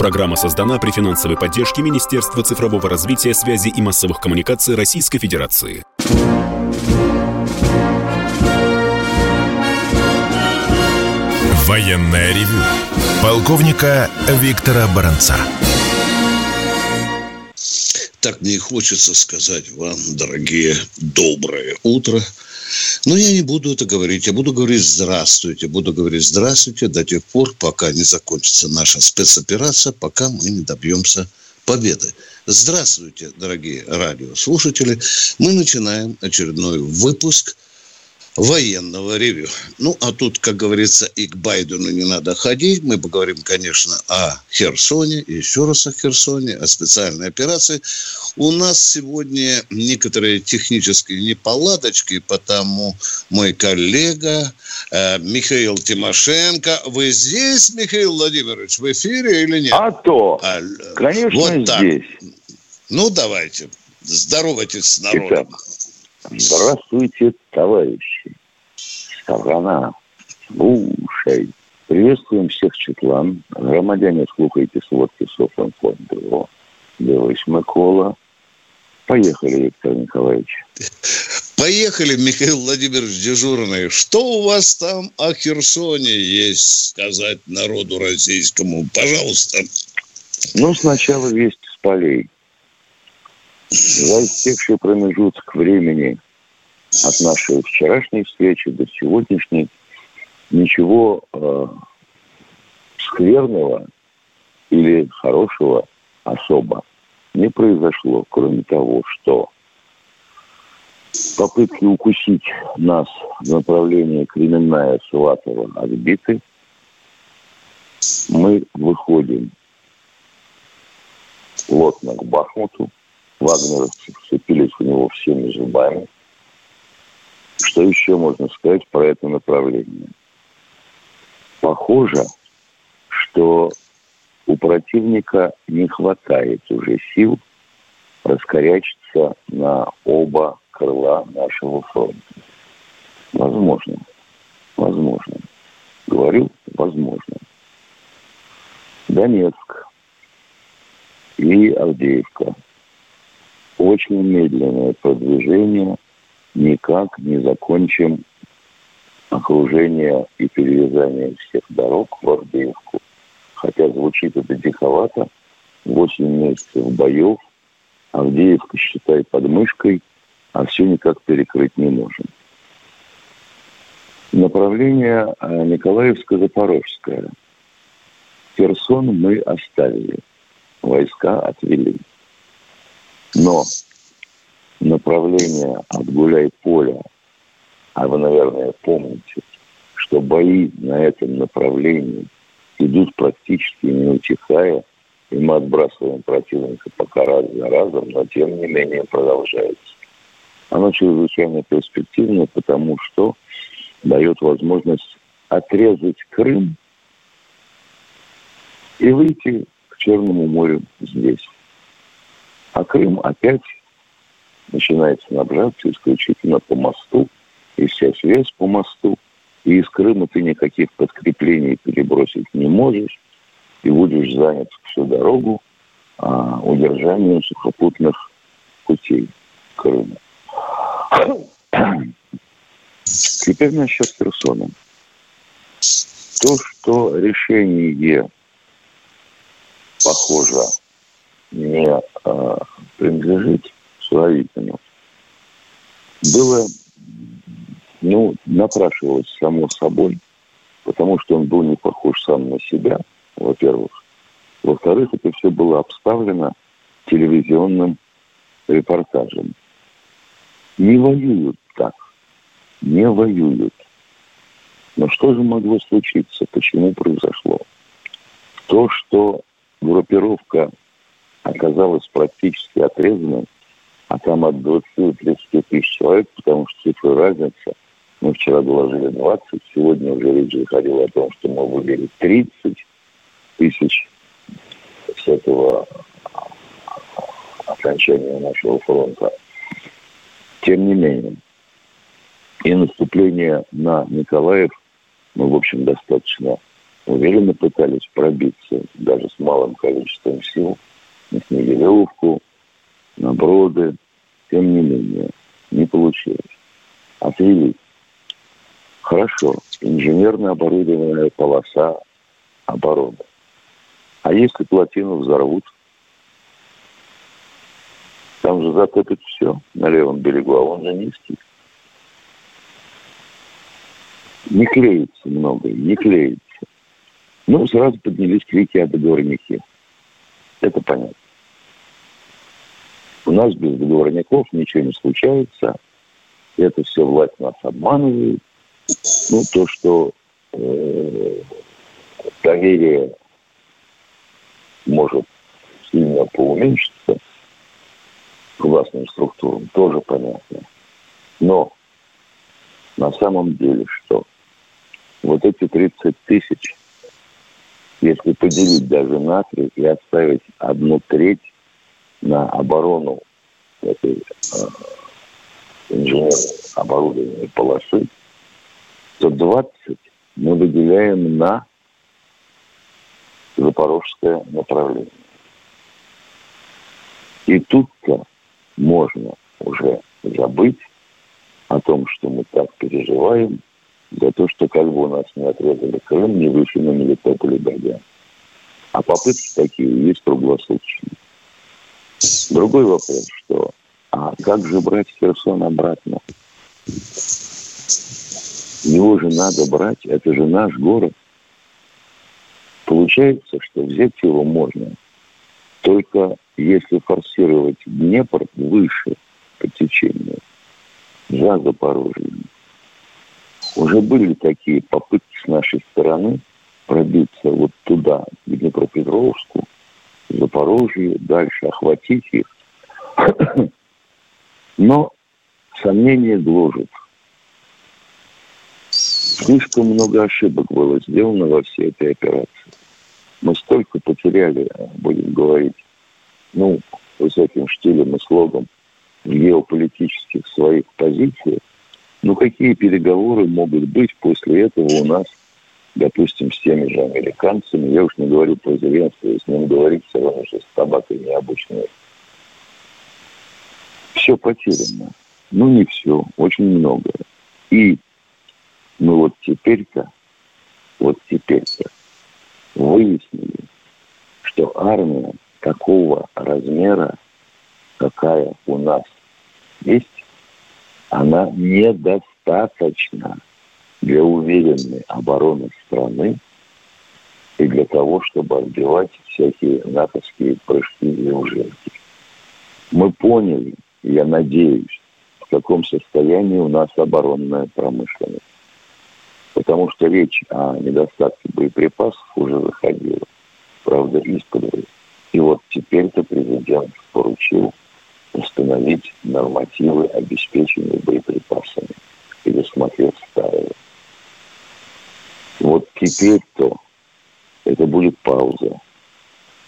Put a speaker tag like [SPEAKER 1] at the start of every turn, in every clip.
[SPEAKER 1] Программа создана при финансовой поддержке Министерства цифрового развития, связи и массовых коммуникаций Российской Федерации.
[SPEAKER 2] Военная ревю. Полковника Виктора Баранца.
[SPEAKER 3] Так мне хочется сказать вам, дорогие, доброе утро. Но я не буду это говорить. Я буду говорить «здравствуйте». Буду говорить «здравствуйте» до тех пор, пока не закончится наша спецоперация, пока мы не добьемся победы. Здравствуйте, дорогие радиослушатели. Мы начинаем очередной выпуск – военного ревю. Ну, а тут, как говорится, и к Байдену не надо ходить. Мы поговорим, конечно, о Херсоне, еще раз о Херсоне, о специальной операции. У нас сегодня некоторые технические неполадочки, потому мой коллега э, Михаил Тимошенко. Вы здесь, Михаил Владимирович, в эфире или нет?
[SPEAKER 4] А то, а, конечно, вот так. здесь.
[SPEAKER 3] Ну, давайте, здоровайтесь с народом. Итак.
[SPEAKER 4] Здравствуйте, товарищи. Страна, слушай. Приветствуем всех Четлан. Громадяне, слухайте сводки Софинформбюро. Белыш Микола. Поехали, Виктор Николаевич.
[SPEAKER 3] Поехали, Михаил Владимирович Дежурный. Что у вас там о Херсоне есть сказать народу российскому? Пожалуйста.
[SPEAKER 4] Ну, сначала весть с полей. За истекший промежуток времени от нашей вчерашней встречи до сегодняшней ничего э, скверного или хорошего особо не произошло, кроме того, что попытки укусить нас в направлении Кременная Сватова отбиты. Мы выходим плотно к Бахмуту, вагнеровцы вцепились в него всеми зубами. Что еще можно сказать про это направление? Похоже, что у противника не хватает уже сил раскорячиться на оба крыла нашего фронта. Возможно. Возможно. Говорю, возможно. Донецк и Авдеевка – очень медленное продвижение, никак не закончим окружение и перевязание всех дорог в Ордеевку. Хотя звучит это диковато. 8 месяцев боев, Авдеевка, считай, под мышкой, а все никак перекрыть не можем. Направление э, Николаевско-Запорожское. Херсон мы оставили, войска отвели. Но направление от Гуляй-Поля, а вы, наверное, помните, что бои на этом направлении идут практически не утихая, и мы отбрасываем противника пока раз за разом, но тем не менее продолжается. Оно чрезвычайно перспективно, потому что дает возможность отрезать Крым и выйти к Черному морю здесь. А Крым опять начинает снабжаться исключительно по мосту, и вся связь по мосту. И из Крыма ты никаких подкреплений перебросить не можешь, и будешь занят всю дорогу а, удержанием сухопутных путей Крыма. Теперь насчет Херсона. То, что решение похоже не э, принадлежит Суровикину, было, ну, напрашивалось само собой, потому что он был не похож сам на себя, во-первых. Во-вторых, это все было обставлено телевизионным репортажем. Не воюют так. Не воюют. Но что же могло случиться? Почему произошло? То, что группировка оказалась практически отрезанной, а там от 20 до 30 тысяч человек, потому что цифры разница. Мы вчера доложили 20, сегодня уже речь заходила о том, что мы вывели 30 тысяч с этого окончания нашего фронта. Тем не менее, и наступление на Николаев мы, в общем, достаточно уверенно пытались пробиться даже с малым количеством сил на Снегиревку, на Броды. Тем не менее, не получилось. Отвели. Хорошо, инженерно оборудованная полоса обороны. А если плотину взорвут, там же затопит все на левом берегу, а он же низкий. Не клеится много, не клеится. Ну, сразу поднялись крики о договорнике. Это понятно. У нас без договорников ничего не случается. Это все власть нас обманывает. Ну, то, что э, доверие может сильно поуменьшиться к властным структурам, тоже понятно. Но на самом деле, что вот эти 30 тысяч, если поделить даже на три и оставить одну треть на оборону этой э, инженерной оборудованной полосы, то 20 мы выделяем на запорожское направление. И тут-то можно уже забыть о том, что мы так переживаем за то, что как бы у нас не отрезали Крым, не вышли на Мелитополь и. А попытки такие есть круглосуточно. Другой вопрос, что а как же брать Херсон обратно? Его же надо брать, это же наш город. Получается, что взять его можно только если форсировать Днепр выше по течению, за Запорожьем. Уже были такие попытки с нашей стороны пробиться вот туда, в Днепропетровску, Запорожье, дальше охватить их. Но сомнения гложет. Слишком много ошибок было сделано во всей этой операции. Мы столько потеряли, будем говорить, ну, высоким штилем и слогом геополитических своих позициях, ну какие переговоры могут быть после этого у нас, допустим, с теми же американцами? Я уж не говорю про Зеленского, с ним говорить все равно, что с табакой необычной. Все потеряно. Ну, не все, очень многое. И мы вот теперь-то, вот теперь-то выяснили, что армия такого размера, какая у нас есть, она недостаточна для уверенной обороны страны и для того, чтобы отбивать всякие натовские прыжки и ужинки. Мы поняли, я надеюсь, в каком состоянии у нас оборонная промышленность. Потому что речь о недостатке боеприпасов уже заходила. Правда, исподволь. И вот теперь-то президент поручил установить нормативы обеспечения боеприпасами или смотреть старые. Вот теперь-то это будет пауза.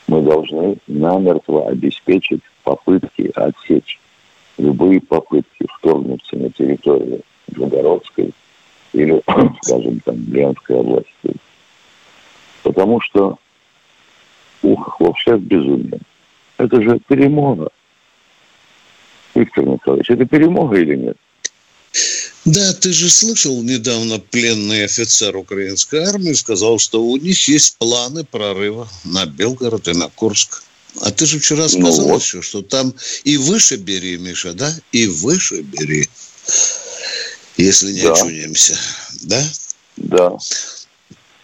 [SPEAKER 4] Мы должны намертво обеспечить попытки отсечь любые попытки вторгнуться на территорию Белгородской или, скажем, там, Брянской области. Потому что ух, вообще безумие. Это же перемога. Виктор Николаевич, это перемога или нет?
[SPEAKER 3] Да, ты же слышал недавно пленный офицер украинской армии сказал, что у них есть планы прорыва на Белгород и на Курск. А ты же вчера сказал ну, вот. еще, что там и выше бери, Миша, да? И выше бери, если не да. очунемся. Да?
[SPEAKER 4] Да.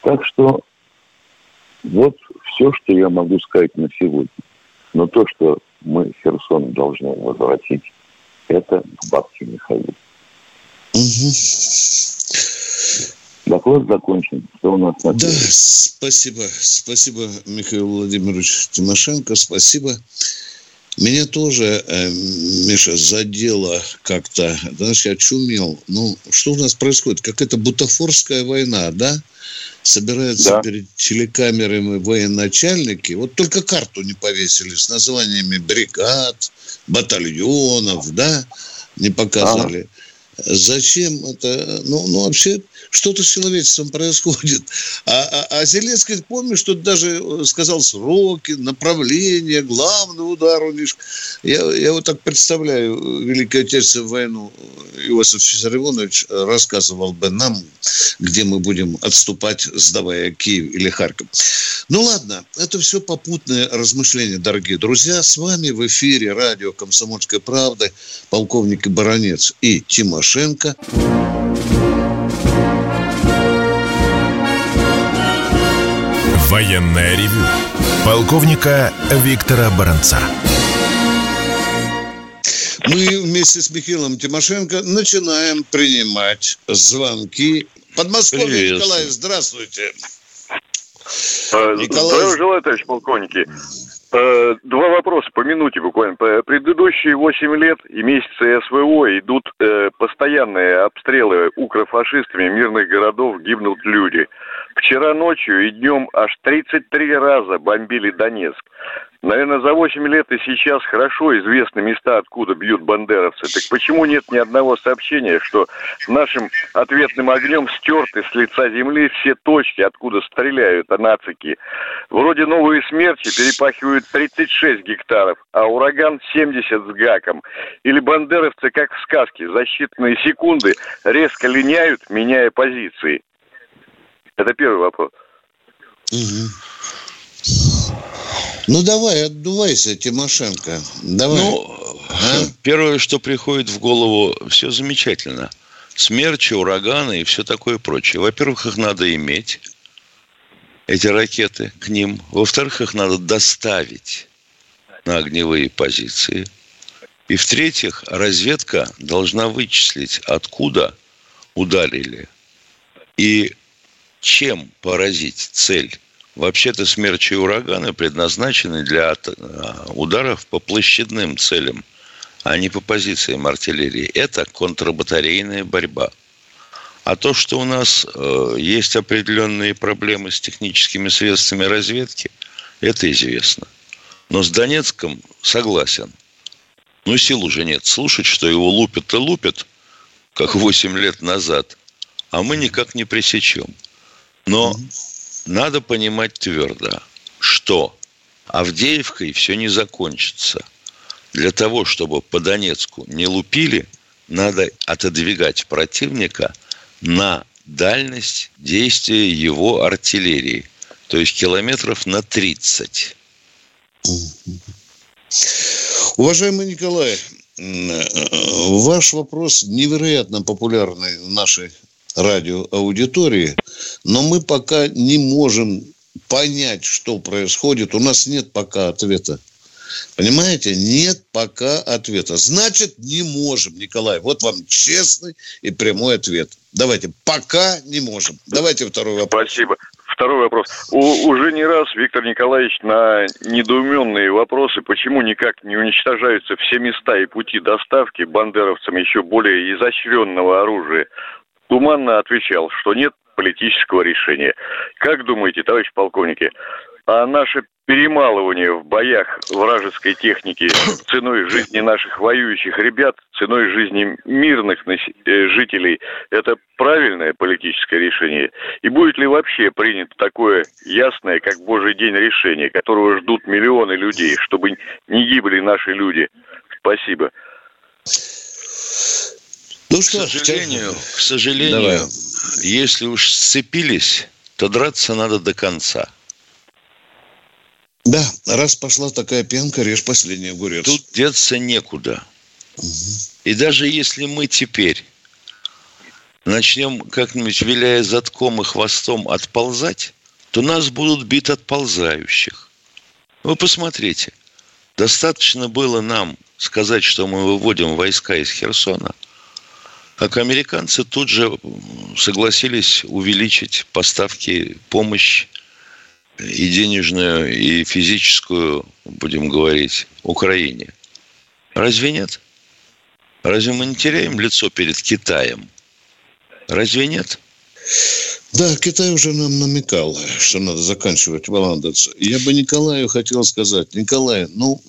[SPEAKER 4] Так что вот все, что я могу сказать на сегодня. Но то, что мы Херсон должны возвратить, это к бабке Михаилу. Угу. Доклад закончен. Что у нас
[SPEAKER 3] на Да, спасибо. Спасибо, Михаил Владимирович Тимошенко. Спасибо. Меня тоже, э, Миша, задело как-то. Знаешь, я чумел. Ну, что у нас происходит? Какая-то бутафорская война, да? собираются да. перед телекамерами военачальники, вот только карту не повесили с названиями бригад, батальонов, да, не показали. Зачем это? Ну, ну вообще, что-то с человечеством происходит. А, а, а Зеленский, помнишь, что даже сказал сроки, направление, главный удар у них. Я, я вот так представляю Великую Отечественную войну. Иосиф Виссарионович рассказывал бы нам, где мы будем отступать, сдавая Киев или Харьков. Ну ладно, это все попутное размышление, дорогие друзья. С вами в эфире радио «Комсомольская правда» полковник и баронец Тимошенко.
[SPEAKER 2] Военная ревю. Полковника Виктора Баранца.
[SPEAKER 3] Мы вместе с Михаилом Тимошенко начинаем принимать звонки. Подмосковье, Николай, здравствуйте.
[SPEAKER 5] Э, Николай... Здравия желаю, товарищ полковники. Э, два вопроса по минуте буквально. Предыдущие 8 лет и месяцы СВО идут э, постоянные обстрелы укрофашистами мирных городов, гибнут люди. Вчера ночью и днем аж 33 раза бомбили Донецк. Наверное, за 8 лет и сейчас хорошо известны места, откуда бьют бандеровцы. Так почему нет ни одного сообщения, что нашим ответным огнем стерты с лица земли все точки, откуда стреляют нацики? Вроде новые смерчи перепахивают 36 гектаров, а ураган 70 с гаком. Или бандеровцы, как в сказке, за считанные секунды резко линяют, меняя позиции. Это первый вопрос.
[SPEAKER 3] Угу. Ну, давай, отдувайся, Тимошенко. Давай. Ну,
[SPEAKER 6] а? первое, что приходит в голову, все замечательно. Смерчи, ураганы и все такое прочее. Во-первых, их надо иметь, эти ракеты к ним. Во-вторых, их надо доставить на огневые позиции. И в-третьих, разведка должна вычислить, откуда ударили и чем поразить цель Вообще-то смерчи и ураганы предназначены для а, ударов по площадным целям, а не по позициям артиллерии. Это контрбатарейная борьба. А то, что у нас э, есть определенные проблемы с техническими средствами разведки, это известно. Но с Донецком согласен. Ну, сил уже нет слушать, что его лупят и лупят, как 8 лет назад, а мы никак не пресечем. Но надо понимать твердо, что Авдеевкой все не закончится. Для того, чтобы по Донецку не лупили, надо отодвигать противника на дальность действия его артиллерии. То есть километров на 30.
[SPEAKER 3] Уважаемый Николай, ваш вопрос невероятно популярный в нашей радиоаудитории, но мы пока не можем понять, что происходит. У нас нет пока ответа. Понимаете? Нет пока ответа. Значит, не можем, Николай. Вот вам честный и прямой ответ. Давайте, пока не можем. Давайте второй вопрос.
[SPEAKER 5] Спасибо. Второй вопрос. У, уже не раз Виктор Николаевич на недоуменные вопросы, почему никак не уничтожаются все места и пути доставки бандеровцам еще более изощренного оружия, туманно отвечал, что нет политического решения. Как думаете, товарищ полковники, а наше перемалывание в боях вражеской техники ценой жизни наших воюющих ребят, ценой жизни мирных э, жителей, это правильное политическое решение? И будет ли вообще принято такое ясное, как Божий день решение, которого ждут миллионы людей, чтобы не гибли наши люди? Спасибо.
[SPEAKER 6] Ну что, к сожалению, к сожалению, Давай. если уж сцепились, то драться надо до конца.
[SPEAKER 3] Да, раз пошла такая пенка, режь последний огурец.
[SPEAKER 6] Тут деться некуда. Угу. И даже если мы теперь начнем как-нибудь, виляя затком и хвостом, отползать, то нас будут бить отползающих. Вы посмотрите, достаточно было нам сказать, что мы выводим войска из Херсона – как американцы тут же согласились увеличить поставки, помощь и денежную, и физическую, будем говорить, Украине. Разве нет? Разве мы не теряем лицо перед Китаем? Разве нет?
[SPEAKER 3] Да, Китай уже нам намекал, что надо заканчивать валандаться. Я бы Николаю хотел сказать, Николай, ну,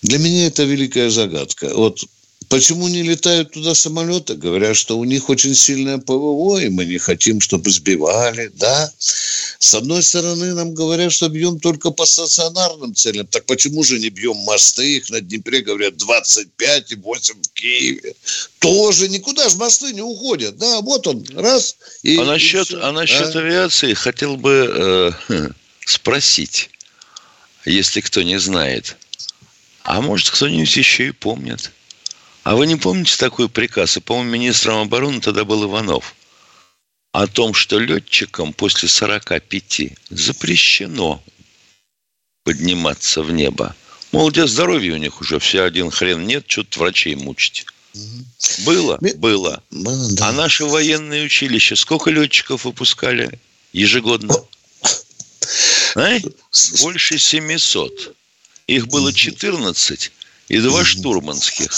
[SPEAKER 3] для меня это великая загадка. Вот Почему не летают туда самолеты? Говорят, что у них очень сильное ПВО, и мы не хотим, чтобы сбивали, да. С одной стороны, нам говорят, что бьем только по стационарным целям. Так почему же не бьем мосты? Их на Днепре, говорят, 25 и 8 в Киеве. Тоже никуда же мосты не уходят. Да, вот он, раз.
[SPEAKER 6] И, а насчет, и а насчет а? авиации хотел бы э, спросить, если кто не знает. А может, кто-нибудь еще и помнит. А вы не помните такой приказ? И, по-моему, министром обороны тогда был Иванов. О том, что летчикам после 45 запрещено подниматься в небо. Мол, где здоровье у них уже все один хрен нет, что-то врачей мучить. Было, было. А наши военные училища сколько летчиков выпускали ежегодно? Знаете, больше 700. Их было 14 и два штурманских.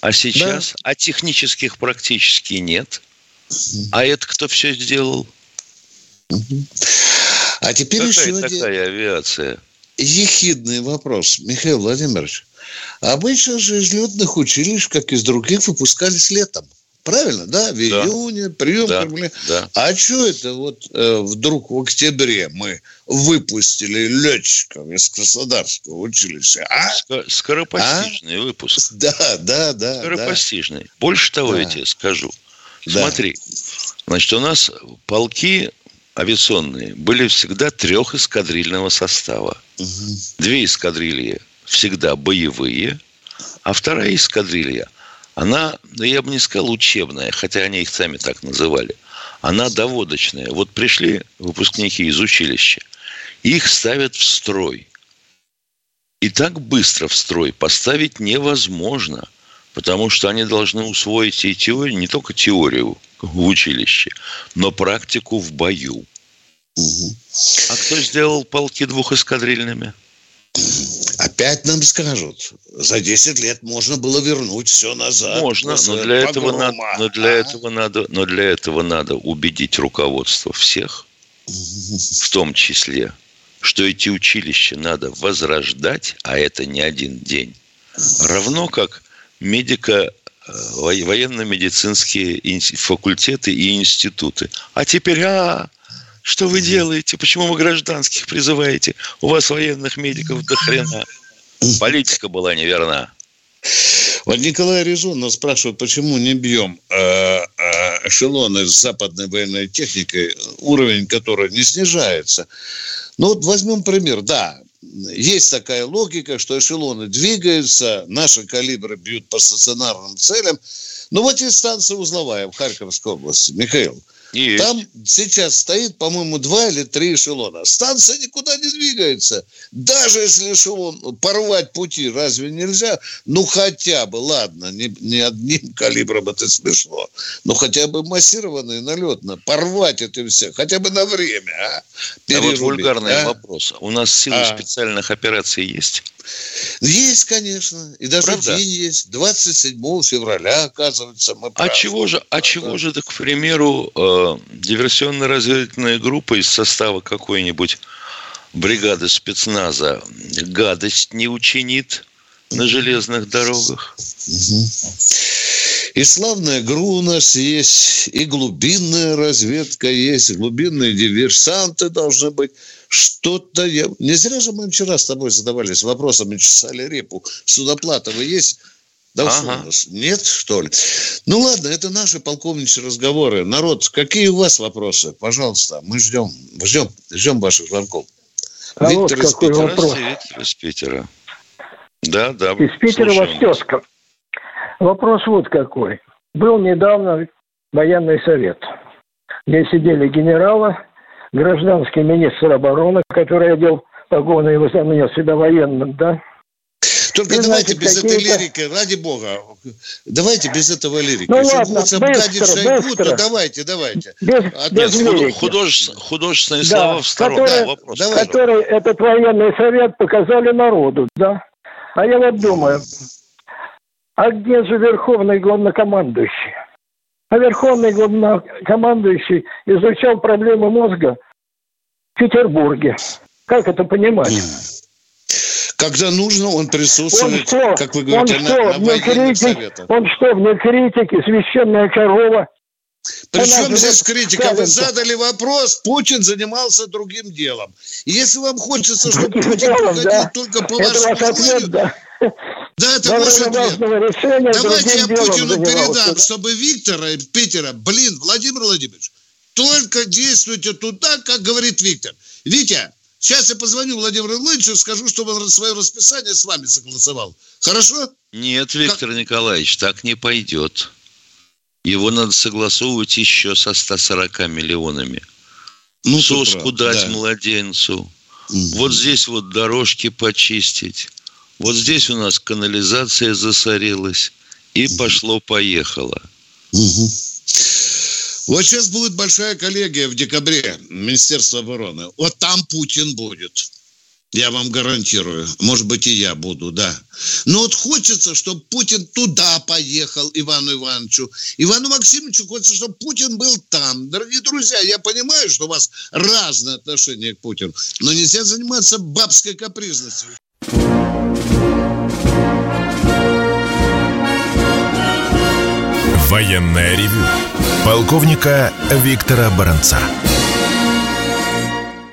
[SPEAKER 6] А сейчас, да. а технических практически нет. А это кто все сделал?
[SPEAKER 3] А теперь Какая
[SPEAKER 6] еще такая один... авиация?
[SPEAKER 3] Ехидный вопрос, Михаил Владимирович. Обычно же из летных училищ, как из других, выпускались летом. Правильно, да? В да. июне, прием да. Кремля. Да. А что это вот э, вдруг в октябре мы выпустили летчиков из Краснодарского училища?
[SPEAKER 6] А? Скоропостижный а? выпуск.
[SPEAKER 3] Да, да, да.
[SPEAKER 6] Скоропостижный. Да. Больше того да. я тебе скажу. Да. Смотри, значит, у нас полки авиационные были всегда трехэскадрильного состава. Угу. Две эскадрильи всегда боевые, а вторая эскадрилья – она, ну, я бы не сказал учебная, хотя они их сами так называли, она доводочная. Вот пришли выпускники из училища, их ставят в строй. И так быстро в строй поставить невозможно, потому что они должны усвоить и теорию, не только теорию в училище, но практику в бою. Угу. А кто сделал полки двухэскадрильными?
[SPEAKER 3] Опять нам скажут, за 10 лет можно было вернуть все назад.
[SPEAKER 6] Можно, но для, этого надо, но, для а? этого надо, но для этого надо убедить руководство всех, в том числе, что эти училища надо возрождать, а это не один день. Равно как медико э, военно-медицинские факультеты и институты. А теперь, а, что вы делаете? Почему вы гражданских призываете? У вас военных медиков до хрена. Политика была неверна.
[SPEAKER 3] Вот Николай резонно спрашивает, почему не бьем э, э, эшелоны с западной военной техникой, уровень которой не снижается. Ну вот возьмем пример. Да, есть такая логика, что эшелоны двигаются, наши калибры бьют по стационарным целям. Ну вот есть станция узловая в Харьковской области. Михаил, есть. Там сейчас стоит, по-моему, два или три эшелона. Станция никуда не двигается. Даже если эшелон порвать пути, разве нельзя? Ну, хотя бы, ладно, не, не одним калибром это смешно, но хотя бы массированно и налетно. Порвать это все, хотя бы на время. А,
[SPEAKER 6] а вот вульгарный а? вопрос. У нас силы а? специальных операций есть?
[SPEAKER 3] Есть, конечно. И даже Правда? день есть. 27 февраля, оказывается, мы
[SPEAKER 6] А чего же, а чего же, так, к примеру, э, диверсионно-разведывательная группа из состава какой-нибудь бригады спецназа гадость не учинит на железных дорогах?
[SPEAKER 3] И славная ГРУ у нас есть, и глубинная разведка есть, глубинные диверсанты должны быть что-то я... Не зря же мы вчера с тобой задавались вопросами, чесали репу. Судоплата вы есть? Да ага. у нас нет, что ли? Ну ладно, это наши полковничьи разговоры. Народ, какие у вас вопросы? Пожалуйста, мы ждем, ждем, ждем ваших звонков.
[SPEAKER 7] А Виктор вот из какой Питера. вопрос.
[SPEAKER 6] Виктор из Питера. Да, да.
[SPEAKER 7] Из Питера вас тезка. Вопрос вот какой. Был недавно военный совет, где сидели генералы, гражданский министр обороны, который одел погоны и возомнил себя военным, да?
[SPEAKER 3] Только и, давайте значит, без этой лирики, ради бога. Давайте без этого лирики.
[SPEAKER 7] Ну Если ладно, быстро, Шойгу, быстро.
[SPEAKER 3] то давайте, давайте.
[SPEAKER 7] Без, От... без
[SPEAKER 6] Нет, художественные, художественные да, слова в сторону.
[SPEAKER 7] Который, да, вопрос, который этот военный совет показали народу, да? А я вот думаю, а где же верховный главнокомандующий? А верховный главнокомандующий изучал проблемы мозга в Петербурге. Как это понимать?
[SPEAKER 3] Когда нужно, он присутствует,
[SPEAKER 7] он что,
[SPEAKER 3] как вы говорите,
[SPEAKER 7] он что,
[SPEAKER 3] на, на
[SPEAKER 7] критик,
[SPEAKER 3] советах.
[SPEAKER 7] Он что, вне критики, священная корова?
[SPEAKER 3] Причем здесь критика? Вы задали вопрос, Путин занимался другим делом. И если вам хочется, чтобы Путин делом, да. только по это вашему желанию... Да. да, это Во ваш ответ. Решения Давайте я Путину передам, чтобы Виктора из Питера, блин, Владимир Владимирович, только действуйте туда, как говорит Виктор. Витя, сейчас я позвоню Владимиру Владимировичу, скажу, чтобы он свое расписание с вами согласовал. Хорошо?
[SPEAKER 6] Нет, Виктор как... Николаевич, так не пойдет. Его надо согласовывать еще со 140 миллионами. Ну, Соску дать да. младенцу. Угу. Вот здесь вот дорожки почистить. Вот здесь у нас канализация засорилась. И угу. пошло-поехало.
[SPEAKER 3] Угу. Вот сейчас будет большая коллегия в декабре Министерства обороны. Вот там Путин будет. Я вам гарантирую. Может быть, и я буду, да. Но вот хочется, чтобы Путин туда поехал, Ивану Ивановичу. Ивану Максимовичу хочется, чтобы Путин был там. Дорогие друзья, я понимаю, что у вас разное отношение к Путину, но нельзя заниматься бабской капризностью.
[SPEAKER 2] Военная ревю. Полковника Виктора Баранца.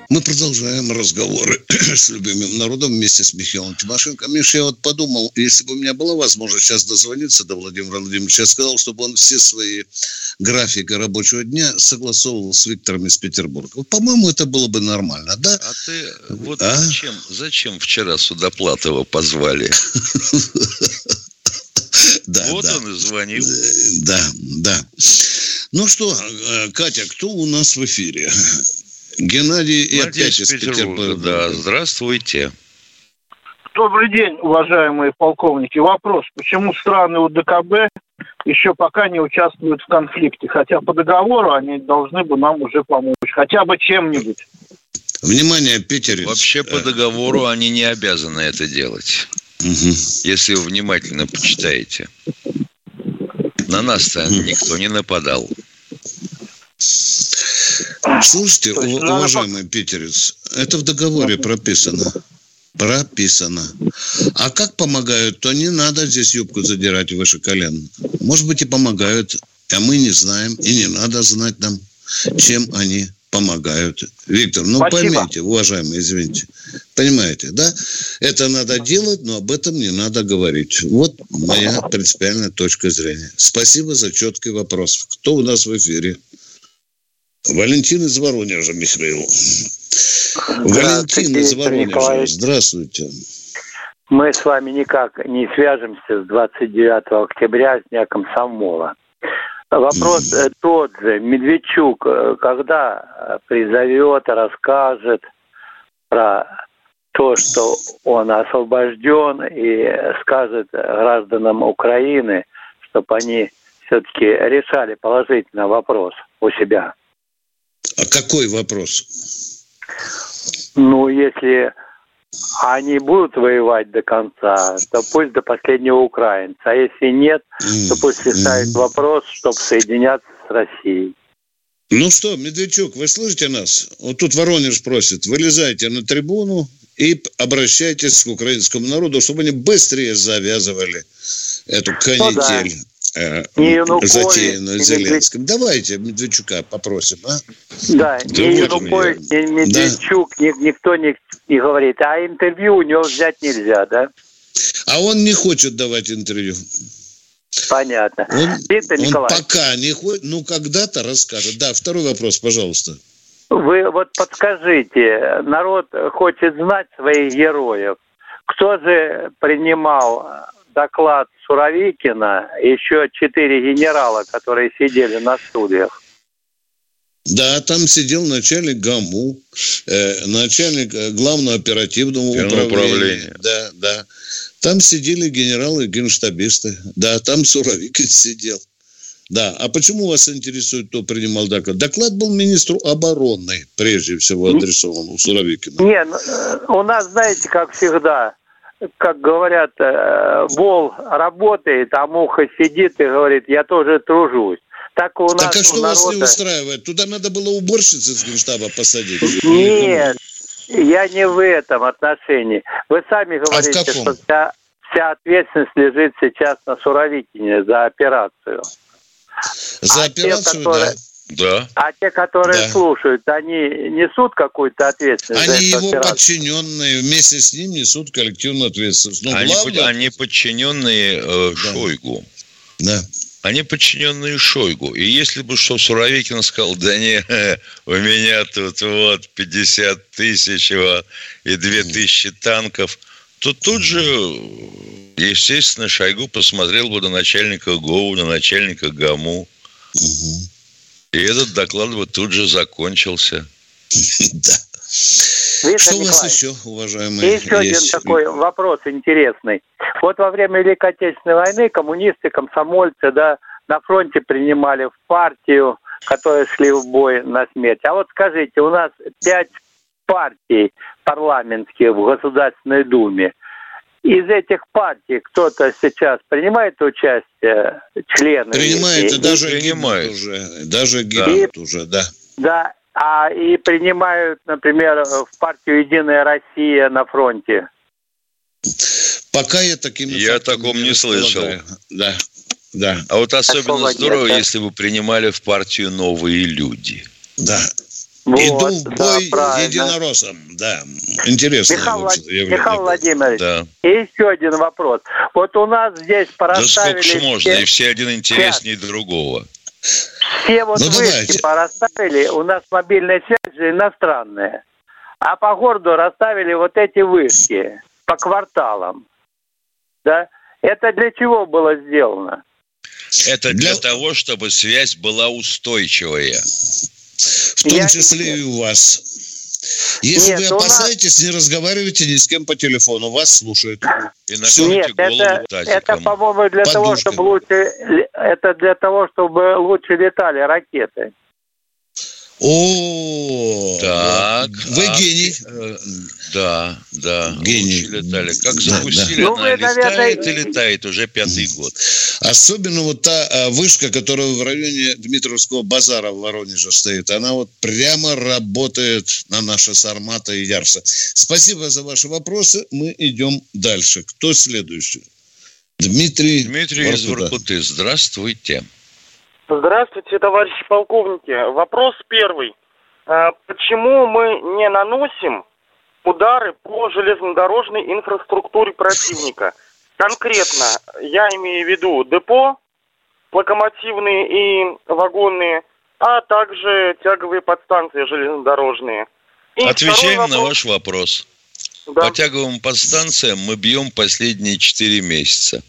[SPEAKER 3] Мы продолжаем разговоры с любимым народом вместе с Михаилом Тимошенко. Миша, я вот подумал, если бы у меня была возможность сейчас дозвониться до Владимира Владимировича, я сказал, чтобы он все свои графики рабочего дня согласовывал с Виктором из Петербурга. По-моему, это было бы нормально, да?
[SPEAKER 6] А ты вот а? Зачем, зачем вчера Судоплатова позвали?
[SPEAKER 3] Да,
[SPEAKER 6] вот
[SPEAKER 3] да.
[SPEAKER 6] он и звонил.
[SPEAKER 3] Да, да. Ну что, э, Катя, кто у нас в эфире? Геннадий и опять из Петербурга.
[SPEAKER 6] Да, здравствуйте.
[SPEAKER 8] Добрый день, уважаемые полковники. Вопрос, почему страны УДКБ еще пока не участвуют в конфликте, хотя по договору они должны бы нам уже помочь, хотя бы чем-нибудь.
[SPEAKER 3] Внимание, Питер.
[SPEAKER 6] Вообще по договору они не обязаны это делать. Угу. Если вы внимательно почитаете. На нас-то никто не нападал.
[SPEAKER 3] Слушайте, есть, уважаемый надо... питерец, это в договоре прописано. Прописано. А как помогают, то не надо здесь юбку задирать выше колен. Может быть и помогают, а мы не знаем, и не надо знать нам, чем они помогают. Виктор, ну Спасибо. поймите, уважаемый, извините. Понимаете, да? Это надо делать, но об этом не надо говорить. Вот моя принципиальная точка зрения. Спасибо за четкий вопрос. Кто у нас в эфире? Валентин из Воронежа, Михаил. Валентин из Воронежа, здравствуйте.
[SPEAKER 9] Мы с вами никак не свяжемся с 29 октября, с дня комсомола. Вопрос mm. тот же. Медведчук э, когда призовет, расскажет про то, что он освобожден и скажет гражданам Украины, чтобы они все-таки решали положительно вопрос у себя.
[SPEAKER 3] А какой вопрос?
[SPEAKER 9] Ну, если они будут воевать до конца, то пусть до последнего украинца. А если нет, то пусть решает вопрос, чтобы соединяться с Россией.
[SPEAKER 3] Ну что, Медведчук, вы слышите нас? Вот тут Воронеж просит, вылезайте на трибуну и обращайтесь к украинскому народу, чтобы они быстрее завязывали эту канитель. Ну, да э, затеянную Зеленским. Медведь... Давайте Медведчука попросим, а?
[SPEAKER 9] Да, да ни Янукович, ни Медведчук, да. ни, никто не, не говорит. А интервью у него взять нельзя, да?
[SPEAKER 3] А он не хочет давать интервью.
[SPEAKER 9] Понятно.
[SPEAKER 3] Он, Виктор он Николаевич. пока не хочет, ну когда-то расскажет. Да, второй вопрос, пожалуйста.
[SPEAKER 9] Вы вот подскажите, народ хочет знать своих героев. Кто же принимал доклад Суровикина, еще четыре генерала, которые сидели на студиях.
[SPEAKER 3] Да, там сидел начальник ГАМУ, э, начальник э, главного оперативного управления. управления. Да, да. Там сидели генералы, генштабисты. Да, там Суровикин сидел. Да, а почему вас интересует, кто принимал доклад? Доклад был министру обороны, прежде всего, адресован у Суровикина.
[SPEAKER 9] Не, ну, э, у нас, знаете, как всегда, как говорят, э, вол работает, а муха сидит и говорит, я тоже тружусь. Так у нас
[SPEAKER 3] Так а что народа... вас не устраивает? Туда надо было уборщицы с генштаба посадить.
[SPEAKER 9] Нет, Я не в этом отношении. Вы сами говорите, а что вся, вся ответственность лежит сейчас на Суровикине за операцию.
[SPEAKER 3] За а операцию, те, которые... да.
[SPEAKER 6] Да.
[SPEAKER 9] А те, которые да. слушают, они несут какую-то ответственность?
[SPEAKER 3] Они его операцию? подчиненные вместе с ним несут коллективную ответственность.
[SPEAKER 6] Но они, главное... они подчиненные э, да. Шойгу.
[SPEAKER 3] Да.
[SPEAKER 6] Они подчиненные Шойгу. И если бы что Суровикин сказал, да не, у меня тут вот 50 тысяч и 2 тысячи танков, то тут же, естественно, Шойгу посмотрел бы на начальника ГОУ, на начальника ГАМУ. Угу. И этот доклад бы тут же закончился.
[SPEAKER 3] Да. Что у вас еще, уважаемые?
[SPEAKER 9] Еще один такой вопрос интересный. Вот во время Великой Отечественной войны коммунисты, комсомольцы, да, на фронте принимали в партию, которые шли в бой на смерть. А вот скажите, у нас пять партий парламентских в Государственной Думе – из этих партий кто-то сейчас принимает участие, члены?
[SPEAKER 3] Принимает, и, даже принимает уже, даже гибнут уже, да.
[SPEAKER 9] Да, а и принимают, например, в партию «Единая Россия» на фронте?
[SPEAKER 3] Пока я таким...
[SPEAKER 6] Я о таком не слышал.
[SPEAKER 3] Да, да.
[SPEAKER 6] А вот особенно здорово, нет, если бы принимали в партию «Новые люди».
[SPEAKER 3] Да, вот, Иду в бой да, единороссом. Да, интересно.
[SPEAKER 9] Михаил, Михаил Владимирович, да. и еще один вопрос. Вот у нас здесь пораставили...
[SPEAKER 6] Да сколько можно, все... и все один интереснее Сейчас. другого.
[SPEAKER 9] Все вот ну, вышки давайте. пораставили, у нас мобильная связь же иностранная. А по городу расставили вот эти вышки по кварталам. Да? Это для чего было сделано?
[SPEAKER 6] Это для, для того, чтобы связь была устойчивая.
[SPEAKER 3] В том я... числе и у вас. Если Нет, вы опасаетесь, нас... не разговаривайте ни с кем по телефону, вас слушают.
[SPEAKER 9] И Нет, это, это, по-моему, для Подушкой. того, чтобы лучше, это для того, чтобы лучше летали ракеты.
[SPEAKER 3] О,
[SPEAKER 6] так.
[SPEAKER 3] Вы а, гений.
[SPEAKER 6] Э, да, да.
[SPEAKER 3] Гений.
[SPEAKER 6] Летали. Как запустили, да, да. она ну, летает наверное... и летает уже пятый год.
[SPEAKER 3] Особенно вот та а, вышка, которая в районе Дмитровского базара в Воронеже стоит, она вот прямо работает на наши Сармата и Ярса. Спасибо за ваши вопросы. Мы идем дальше. Кто следующий? Дмитрий.
[SPEAKER 6] Дмитрий Воркута. из Воркуты. Здравствуйте.
[SPEAKER 10] Здравствуйте, товарищи полковники. Вопрос первый. А, почему мы не наносим удары по железнодорожной инфраструктуре противника? Конкретно я имею в виду депо, локомотивные и вагонные, а также тяговые подстанции железнодорожные.
[SPEAKER 6] И Отвечаем на ваш вопрос. Да. По тяговым подстанциям мы бьем последние четыре месяца.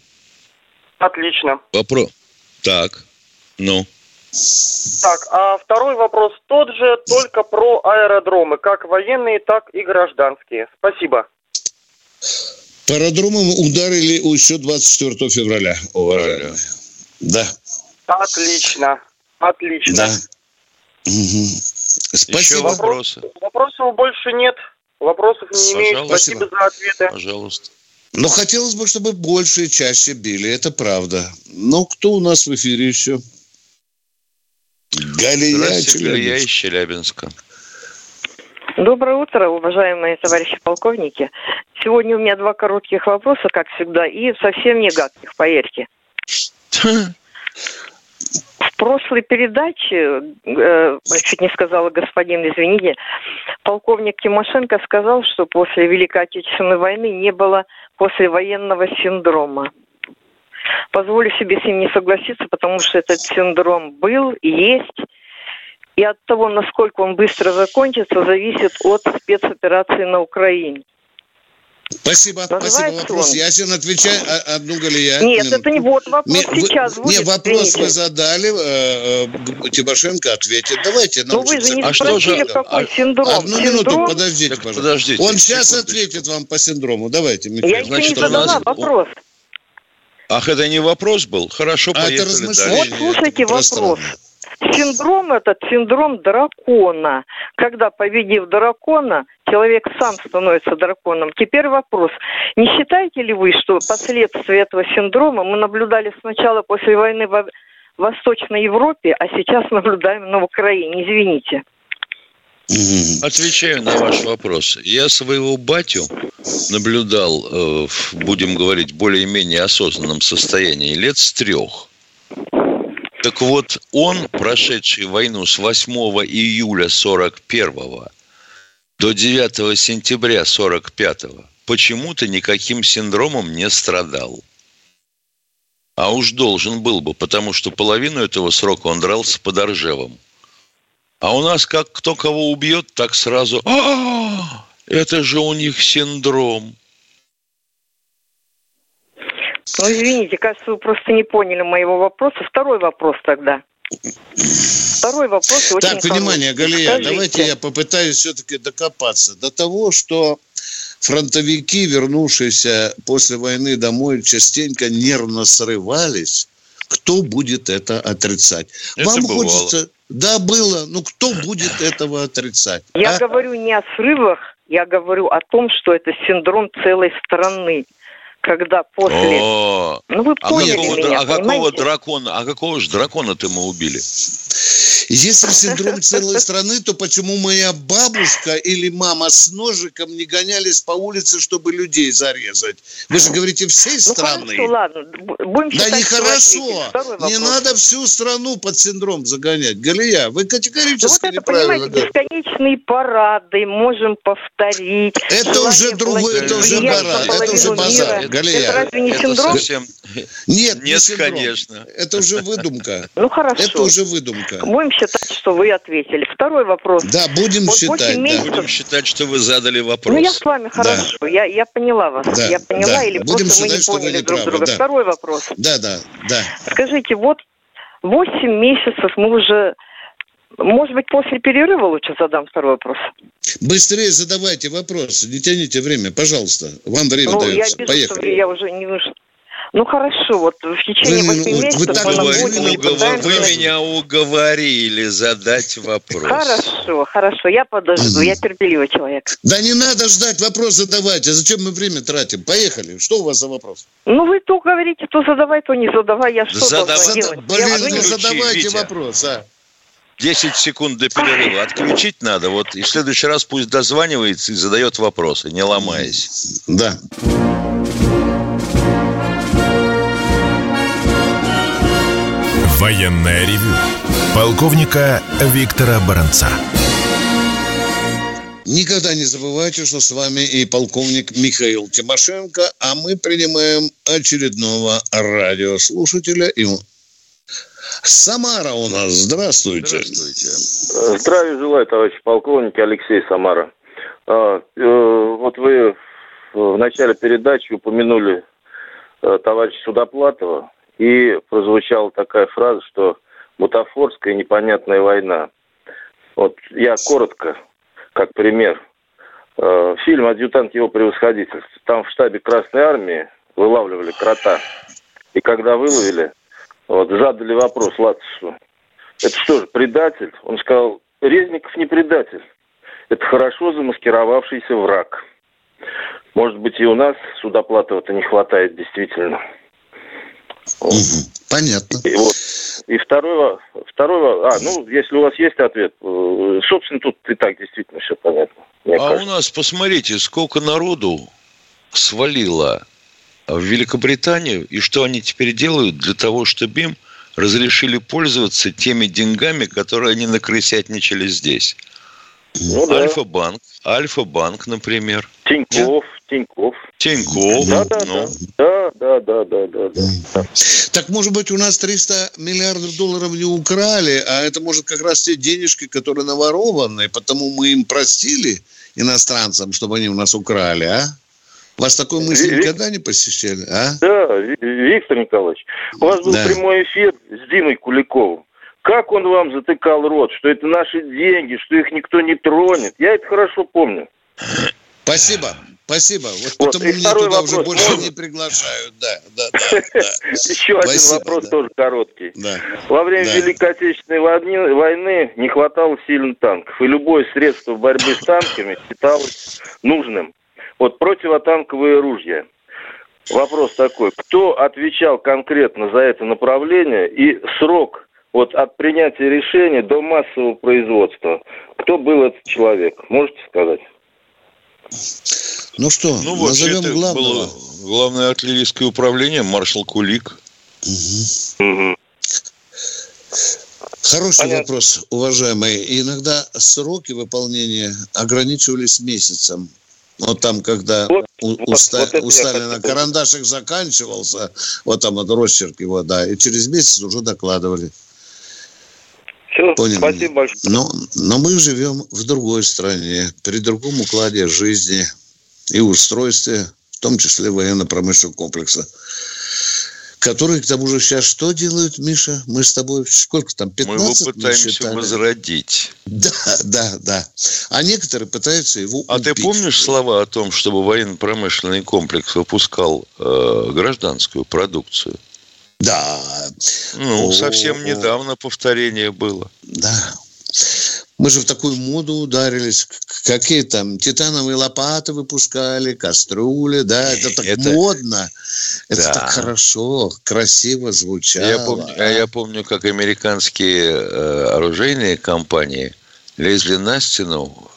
[SPEAKER 10] Отлично.
[SPEAKER 6] Вопрос. Так. Ну.
[SPEAKER 10] Так, а второй вопрос тот же, только про аэродромы, как военные, так и гражданские. Спасибо.
[SPEAKER 3] По аэродромам ударили еще 24 февраля, уважаемые. Да.
[SPEAKER 10] Отлично. Отлично.
[SPEAKER 3] Да.
[SPEAKER 6] Угу. Спасибо. Еще вопросы?
[SPEAKER 10] Вопросов больше нет. Вопросов не имею. Спасибо. Спасибо за ответы.
[SPEAKER 6] Пожалуйста.
[SPEAKER 3] Но хотелось бы, чтобы больше и чаще били, это правда. Но кто у нас в эфире еще?
[SPEAKER 6] Галия Галия из Челябинска.
[SPEAKER 11] Доброе утро, уважаемые товарищи полковники. Сегодня у меня два коротких вопроса, как всегда, и совсем не гадких, поверьте. В прошлой передаче, э, чуть не сказала господин, извините, полковник Тимошенко сказал, что после Великой Отечественной войны не было послевоенного синдрома. Позволю себе с ним не согласиться, потому что этот синдром был есть. И от того, насколько он быстро закончится, зависит от спецоперации на Украине.
[SPEAKER 3] Спасибо, Называется спасибо. Вопрос он. ясен. Отвечай а, одну Галия.
[SPEAKER 11] Нет, минутку. это не вот вопрос Ми, сейчас.
[SPEAKER 3] Вы, не, вопрос извините. вы задали, э, э, Тимошенко ответит. Давайте
[SPEAKER 11] Но вы же не а что же, какой а, синдром.
[SPEAKER 3] Одну
[SPEAKER 11] синдром?
[SPEAKER 3] минуту, подождите, так, пожалуйста. Подождите, Он сейчас ответит вам по синдрому. Давайте,
[SPEAKER 11] Михаил. Я еще не задала нас... вопрос.
[SPEAKER 6] Ах, это не вопрос был? Хорошо, а поехали
[SPEAKER 11] дальше. Вот слушайте вопрос. Синдром этот синдром дракона. Когда, победив дракона, человек сам становится драконом. Теперь вопрос. Не считаете ли вы, что последствия этого синдрома мы наблюдали сначала после войны в Восточной Европе, а сейчас наблюдаем на Украине? Извините.
[SPEAKER 6] Отвечаю на ваш вопрос. Я своего батю наблюдал, э, будем говорить, более-менее осознанном состоянии лет с трех. Так вот, он, прошедший войну с 8 июля 41 до 9 сентября 45 почему-то никаким синдромом не страдал. А уж должен был бы, потому что половину этого срока он дрался под Оржевом. А у нас как кто кого убьет, так сразу, а, это же у них синдром.
[SPEAKER 11] Ну, извините, кажется, вы просто не поняли моего вопроса. Второй вопрос тогда. Второй вопрос очень
[SPEAKER 3] Так, внимание, Галия, Скажите. давайте я попытаюсь все-таки докопаться до того, что фронтовики, вернувшиеся после войны домой, частенько нервно срывались. Кто будет это отрицать? Это Вам бывало. хочется... Да, было. Ну, кто будет этого отрицать?
[SPEAKER 11] Я а? говорю не о срывах, я говорю о том, что это синдром целой страны когда после... О,
[SPEAKER 6] ну, вы а поняли какого, меня, а какого дракона, а какого же дракона-то мы убили?
[SPEAKER 3] Если синдром целой страны, то почему моя бабушка или мама с ножиком не гонялись по улице, чтобы людей зарезать? Вы же говорите всей ну, страны.
[SPEAKER 11] Хорошо, ладно. Будем
[SPEAKER 3] да нехорошо. Не надо всю страну под синдром загонять. Галия, вы категорически
[SPEAKER 11] ну, вот это, понимаете, бесконечные парады можем повторить.
[SPEAKER 3] Это уже другое, это уже парад, это уже базар. Галия,
[SPEAKER 11] это разве не синдром?
[SPEAKER 6] Совсем...
[SPEAKER 3] Нет,
[SPEAKER 6] Нет, не синдром. конечно.
[SPEAKER 3] Это уже выдумка.
[SPEAKER 11] Ну хорошо.
[SPEAKER 3] Это уже выдумка.
[SPEAKER 11] Будем считать, что вы ответили. Второй вопрос.
[SPEAKER 3] Да, будем вот считать.
[SPEAKER 6] Месяцев... Да. Будем считать, что вы задали вопрос. Ну
[SPEAKER 11] я с вами хорошо. Да. Я, я поняла вас. Да, я поняла да. или будем просто считать, мы не поняли друг правы. друга. Да. Второй вопрос.
[SPEAKER 3] Да, да, да.
[SPEAKER 11] Скажите, вот 8 месяцев мы уже может быть, после перерыва лучше задам второй вопрос?
[SPEAKER 3] Быстрее задавайте вопросы, не тяните время, пожалуйста. Вам время ну, дается.
[SPEAKER 11] Я вижу, Поехали. Что я уже не вышла. Ну хорошо, вот в течение восьми ну, месяцев
[SPEAKER 6] вы, так говорили, уговор... вы меня уговорили задать вопрос.
[SPEAKER 11] Хорошо, хорошо, я подожду, я терпеливый человек.
[SPEAKER 3] Да не надо ждать, вопрос задавайте. Зачем мы время тратим? Поехали. Что у вас за вопрос?
[SPEAKER 11] Ну вы то говорите, то задавай, то не задавай. Я что
[SPEAKER 3] Задав... должна делать? Блин, я... ну задавайте Витя. вопрос, а.
[SPEAKER 6] 10 секунд до перерыва. Отключить надо. Вот и в следующий раз пусть дозванивается и задает вопросы, не ломаясь.
[SPEAKER 3] Да.
[SPEAKER 2] Военная ревю. Полковника Виктора Баранца.
[SPEAKER 3] Никогда не забывайте, что с вами и полковник Михаил Тимошенко, а мы принимаем очередного радиослушателя. И Самара у нас. Здравствуйте.
[SPEAKER 12] Здравствуйте. Здравия желаю, товарищ полковник Алексей Самара. А, э, вот вы в начале передачи упомянули э, товарища Судоплатова, и прозвучала такая фраза, что бутафорская непонятная война. Вот я коротко, как пример. Э, фильм «Адъютант его превосходительства». Там в штабе Красной Армии вылавливали крота. И когда выловили, вот, задали вопрос Латышеву. Это что же, предатель? Он сказал, Резников не предатель. Это хорошо замаскировавшийся враг. Может быть, и у нас Судоплатова-то не хватает действительно.
[SPEAKER 3] Угу, понятно.
[SPEAKER 12] И, вот, и второй, второй, а, ну, если у вас есть ответ, э, собственно, тут и так действительно все понятно.
[SPEAKER 6] А кажется. у нас, посмотрите, сколько народу свалило в Великобританию, и что они теперь делают для того, чтобы им разрешили пользоваться теми деньгами, которые они накрысятничали здесь. Ну, да. Альфа-банк, Альфа-банк, например.
[SPEAKER 12] Тиньков, Тиньков.
[SPEAKER 6] Тиньков.
[SPEAKER 12] Да, да, ну. да, да, да, да, да, да.
[SPEAKER 3] Так, может быть, у нас 300 миллиардов долларов не украли, а это, может, как раз те денежки, которые наворованы, потому мы им простили иностранцам, чтобы они у нас украли, а? Вас такой мысли Ви... никогда не посещали, а?
[SPEAKER 12] Да, Виктор Николаевич, у вас был да. прямой эфир с Димой Куликовым. Как он вам затыкал рот, что это наши деньги, что их никто не тронет. Я это хорошо помню.
[SPEAKER 3] Спасибо. Спасибо. Вот, вот потому меня туда вопрос. уже больше Можно? не приглашают. Да, да, да. да.
[SPEAKER 12] Еще один вопрос тоже короткий. Во время Великой Отечественной войны не хватало сильно танков. И любое средство борьбы с танками считалось нужным. Вот противотанковые ружья. Вопрос такой, кто отвечал конкретно за это направление и срок вот от принятия решения до массового производства, кто был этот человек? Можете сказать?
[SPEAKER 3] Ну что,
[SPEAKER 6] ну, назовем главного. Было главное артиллерийское управление, маршал Кулик. Угу.
[SPEAKER 3] Хороший Понятно. вопрос, уважаемые. Иногда сроки выполнения ограничивались месяцем. Вот там, когда вот, у, вот, у, Ста, вот у Сталина карандашик заканчивался, вот там вот росчерк его, да, и через месяц уже докладывали.
[SPEAKER 12] Все, Понял. спасибо большое.
[SPEAKER 3] Но, но мы живем в другой стране, при другом укладе жизни и устройстве, в том числе военно-промышленного комплекса которые, к тому же, сейчас что делают, Миша? Мы с тобой сколько там, 15 Мы
[SPEAKER 6] его пытаемся возродить.
[SPEAKER 3] Да, да, да. А некоторые пытаются его
[SPEAKER 6] А ты помнишь слова о том, чтобы военно-промышленный комплекс выпускал э, гражданскую продукцию?
[SPEAKER 3] Да.
[SPEAKER 6] Ну, О-о-о. совсем недавно повторение было.
[SPEAKER 3] Да. Мы же в такую моду ударились. Какие там титановые лопаты выпускали, кастрюли, да, это так это... модно. Это да. так хорошо, красиво звучало.
[SPEAKER 6] Я помню, а? я помню как американские э, оружейные компании лезли на стену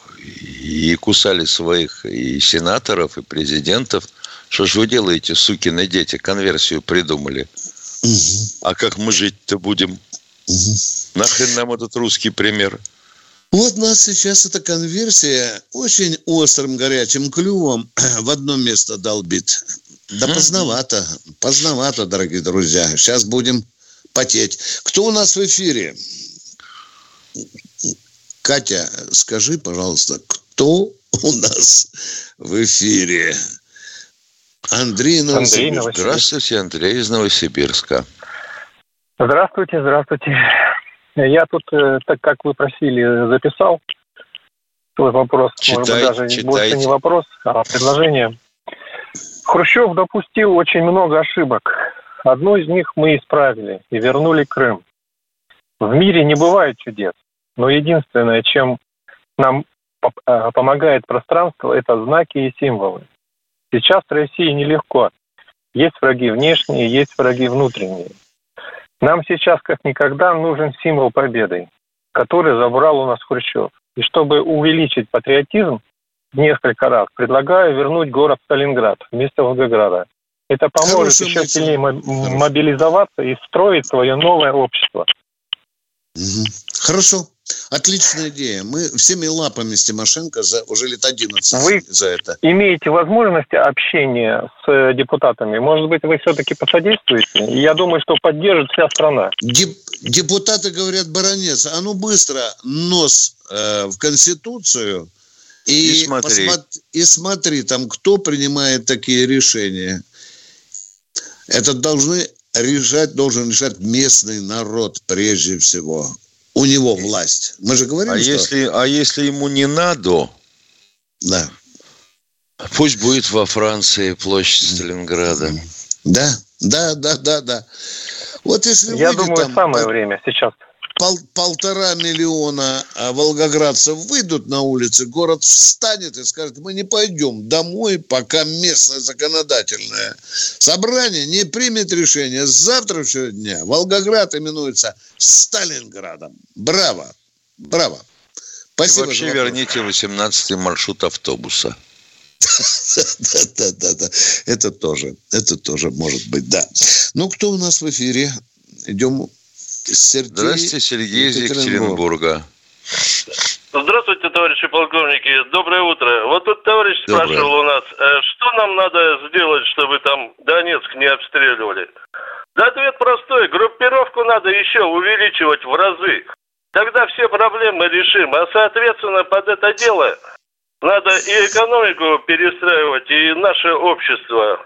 [SPEAKER 6] и кусали своих и сенаторов, и президентов. Что ж вы делаете, сукины дети, конверсию придумали. Угу. А как мы жить-то будем? Угу. Нахрен нам этот русский пример?
[SPEAKER 3] Вот нас сейчас эта конверсия очень острым горячим клювом в одно место долбит. Да поздновато, поздновато, дорогие друзья. Сейчас будем потеть. Кто у нас в эфире? Катя, скажи, пожалуйста, кто у нас в эфире? Андрей Новосибирск.
[SPEAKER 6] Здравствуйте, Андрей из Новосибирска.
[SPEAKER 13] Здравствуйте, здравствуйте. Я тут, э, так как вы просили, записал свой вопрос.
[SPEAKER 6] Читайте, Может быть, даже читайте.
[SPEAKER 13] больше не вопрос, а предложение. Хрущев допустил очень много ошибок. Одну из них мы исправили и вернули Крым. В мире не бывает чудес, но единственное, чем нам э, помогает пространство, это знаки и символы. Сейчас в России нелегко. Есть враги внешние, есть враги внутренние. Нам сейчас как никогда нужен символ победы, который забрал у нас Хрущев. И чтобы увеличить патриотизм в несколько раз, предлагаю вернуть город Сталинград вместо Волгограда. Это поможет Хорошая еще сильнее мобилизоваться и строить свое новое общество.
[SPEAKER 3] Хорошо. Отличная идея. Мы всеми лапами с Тимошенко за, уже лет 11 вы за это.
[SPEAKER 13] имеете возможность общения с э, депутатами. Может быть, вы все-таки посодействуете? Я думаю, что поддержит вся страна.
[SPEAKER 3] Деп, депутаты говорят, баронец, а ну быстро нос э, в Конституцию и, и, смотри. Посмотри, и смотри, там кто принимает такие решения. Это должны решать, должен решать местный народ прежде всего у него власть. Мы же говорим,
[SPEAKER 6] а что... Если, а если ему не надо,
[SPEAKER 3] да.
[SPEAKER 6] пусть будет во Франции площадь Сталинграда.
[SPEAKER 3] Да, да, да, да, да.
[SPEAKER 13] Вот если Я думаю, там, самое время сейчас
[SPEAKER 3] пол, полтора миллиона а, волгоградцев выйдут на улицы, город встанет и скажет, мы не пойдем домой, пока местное законодательное собрание не примет решение. С завтрашнего дня Волгоград именуется Сталинградом. Браво! Браво!
[SPEAKER 6] Спасибо. И вообще верните 18-й маршрут автобуса.
[SPEAKER 3] Да, да, да, да. Это тоже, это тоже может быть, да. Ну, кто у нас в эфире? Идем
[SPEAKER 6] Сергей Здравствуйте, Сергей из Екатеринбурга.
[SPEAKER 14] Здравствуйте, товарищи полковники. Доброе утро. Вот тут товарищ Доброе. спрашивал у нас, э, что нам надо сделать, чтобы там Донецк не обстреливали? Да ответ простой. Группировку надо еще увеличивать в разы. Тогда все проблемы решим. А соответственно под это дело надо и экономику перестраивать, и наше общество.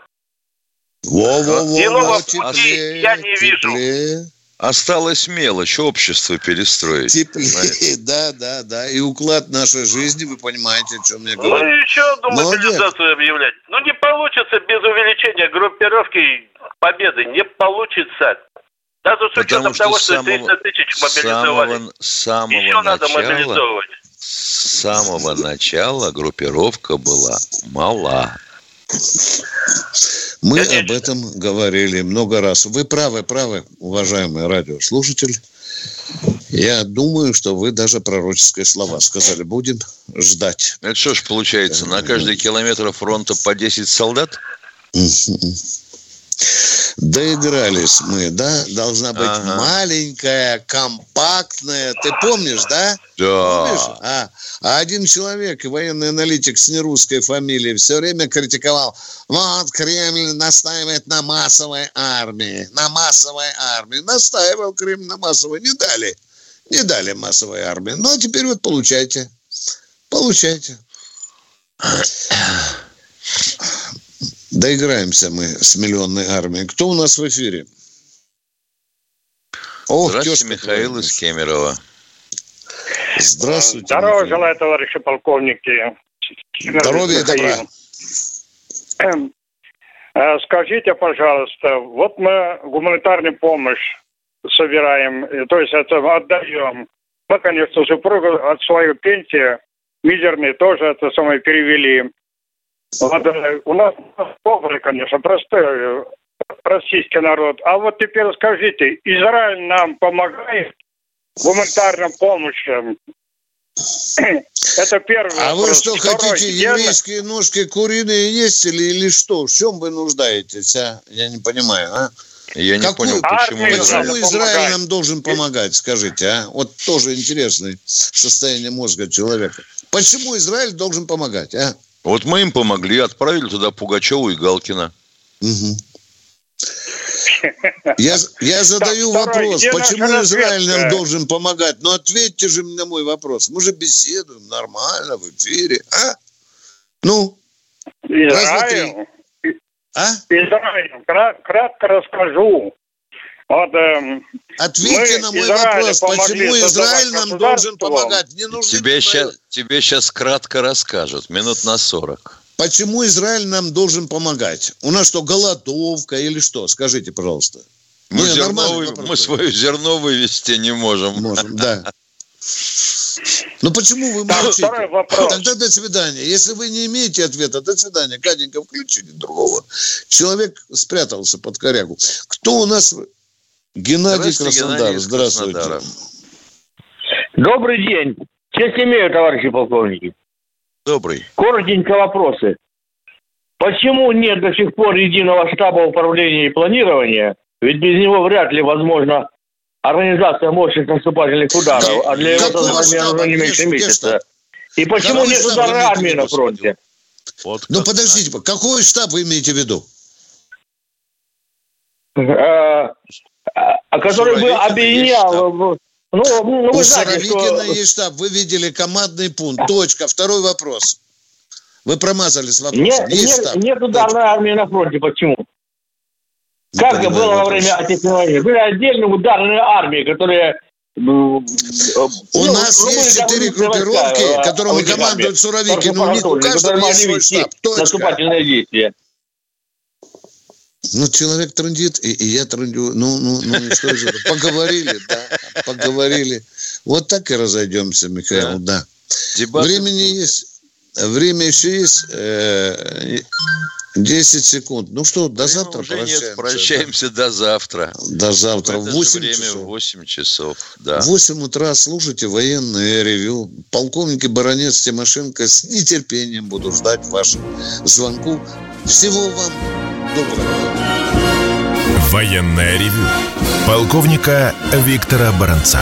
[SPEAKER 3] Во-во-во,
[SPEAKER 14] Иного пути я не вижу.
[SPEAKER 6] Осталась мелочь, общество перестроить.
[SPEAKER 3] Теплее, понимаете? да, да, да. И уклад нашей жизни, вы понимаете, о чем я говорю.
[SPEAKER 14] Ну, еще, думаю, мобилизацию объявлять. Ну, не получится без увеличения группировки победы. Не получится. Даже с учетом что того, что 300 тысяч мобилизовали. Самого,
[SPEAKER 6] самого еще начала, надо мобилизовывать. С самого начала группировка была мала.
[SPEAKER 3] Мы Конечно. об этом говорили много раз. Вы правы, правы, уважаемый радиослушатель. Я думаю, что вы даже пророческие слова сказали. Будем ждать.
[SPEAKER 6] Это что ж получается, на каждый километр фронта по 10 солдат?
[SPEAKER 3] Доигрались мы, да? Должна быть ага. маленькая, компактная. Ты помнишь, да?
[SPEAKER 6] Да.
[SPEAKER 3] Помнишь? А, а один человек, военный аналитик с нерусской фамилией, все время критиковал. Вот Кремль настаивает на массовой армии. На массовой армии. Настаивал Кремль на массовой. Не дали. Не дали массовой армии. Ну, а теперь вот получайте. Получайте. Доиграемся мы с миллионной армией. Кто у нас в эфире?
[SPEAKER 6] Ох, Здравствуйте, Михаил из Кемерово.
[SPEAKER 3] Здравствуйте.
[SPEAKER 15] Здорово Михаил. желаю, товарищи полковники.
[SPEAKER 3] Здоровья и добра.
[SPEAKER 15] Эм, э, скажите, пожалуйста, вот мы гуманитарную помощь собираем, э, то есть это отдаем. Мы, конечно, супругу от своей пенсии мизерной тоже это самое перевели. Вот, у нас добрый, конечно, простой э, российский народ. А вот теперь скажите, Израиль нам помогает гуманитарной помощью? Это первый
[SPEAKER 3] А вопрос. вы что, Второй, хотите, еврейские ножки куриные есть или, или что? В чем вы нуждаетесь, а? Я не понимаю, а?
[SPEAKER 6] Я не Какую, понял, почему
[SPEAKER 3] Израиль, почему Израиль нам должен помогать, скажите, а? Вот тоже интересное состояние мозга человека. Почему Израиль должен помогать, а?
[SPEAKER 6] Вот мы им помогли, отправили туда Пугачеву и Галкина.
[SPEAKER 3] Угу. Я, я задаю так, вопрос, второй, почему Израиль нам должен помогать? Ну, ответьте же на мой вопрос. Мы же беседуем нормально в эфире, а? Ну?
[SPEAKER 15] Израиль? А? Израиль, кратко расскажу. Вот, э,
[SPEAKER 3] Ответьте на мой вопрос, почему Израиль нам должен помогать? Не нужно
[SPEAKER 6] тебе, сейчас, тебе сейчас кратко расскажут, минут на 40.
[SPEAKER 3] Почему Израиль нам должен помогать? У нас что, голодовка или что? Скажите, пожалуйста.
[SPEAKER 6] Мы, не, зерновый, мы свое зерно вывести не можем.
[SPEAKER 3] Можем, да. Ну почему вы молчите? Тогда до свидания. Если вы не имеете ответа, до свидания. Катенька, включите другого. Человек спрятался под корягу. Кто у нас Геннадий Краснодар. Геннадий Здравствуйте. Краснодара.
[SPEAKER 16] Добрый день. Честь имею, товарищи полковники.
[SPEAKER 6] Добрый.
[SPEAKER 16] Коротенько вопросы. Почему нет до сих пор единого штаба управления и планирования? Ведь без него вряд ли возможно организация мощных наступательных ударов, а для этого нужно не меньше месяца. И почему какой нет ударной армии на фронте?
[SPEAKER 3] Вот ну, подождите, какой штаб вы имеете в виду?
[SPEAKER 16] А который бы объединял... Ну,
[SPEAKER 3] ну, вы У знаете, что... есть штаб. Вы видели командный пункт. Точка. Второй вопрос. Вы промазали с вопросом. Нет,
[SPEAKER 16] есть нет, штаб. нет ударной армии на фронте. Почему? Не как это было вопрос. во время Отечественной войны? Были отдельные ударные армии, которые
[SPEAKER 3] ну, у ну, нас ну, есть четыре группировки, войска, которыми командует Суровикин. У них у каждого есть свой штаб. Точка.
[SPEAKER 16] Наступательные действия.
[SPEAKER 3] Ну, человек трындит, и, и я трындю. Ну, ну, ну, что же это? Поговорили, да, поговорили. Вот так и разойдемся, Михаил, да. да. Времени есть. Время еще есть. Э, 10 секунд. Ну что, до Время завтра уже прощаемся. Нет,
[SPEAKER 6] прощаемся да. до завтра.
[SPEAKER 3] До завтра.
[SPEAKER 6] В 8 время часов. 8 часов, да.
[SPEAKER 3] В 8 утра слушайте военное ревю. Полковники Баронец Тимошенко с нетерпением буду ждать вашего звонку. Всего вам доброго.
[SPEAKER 2] Военное ревю. Полковника Виктора Баранца.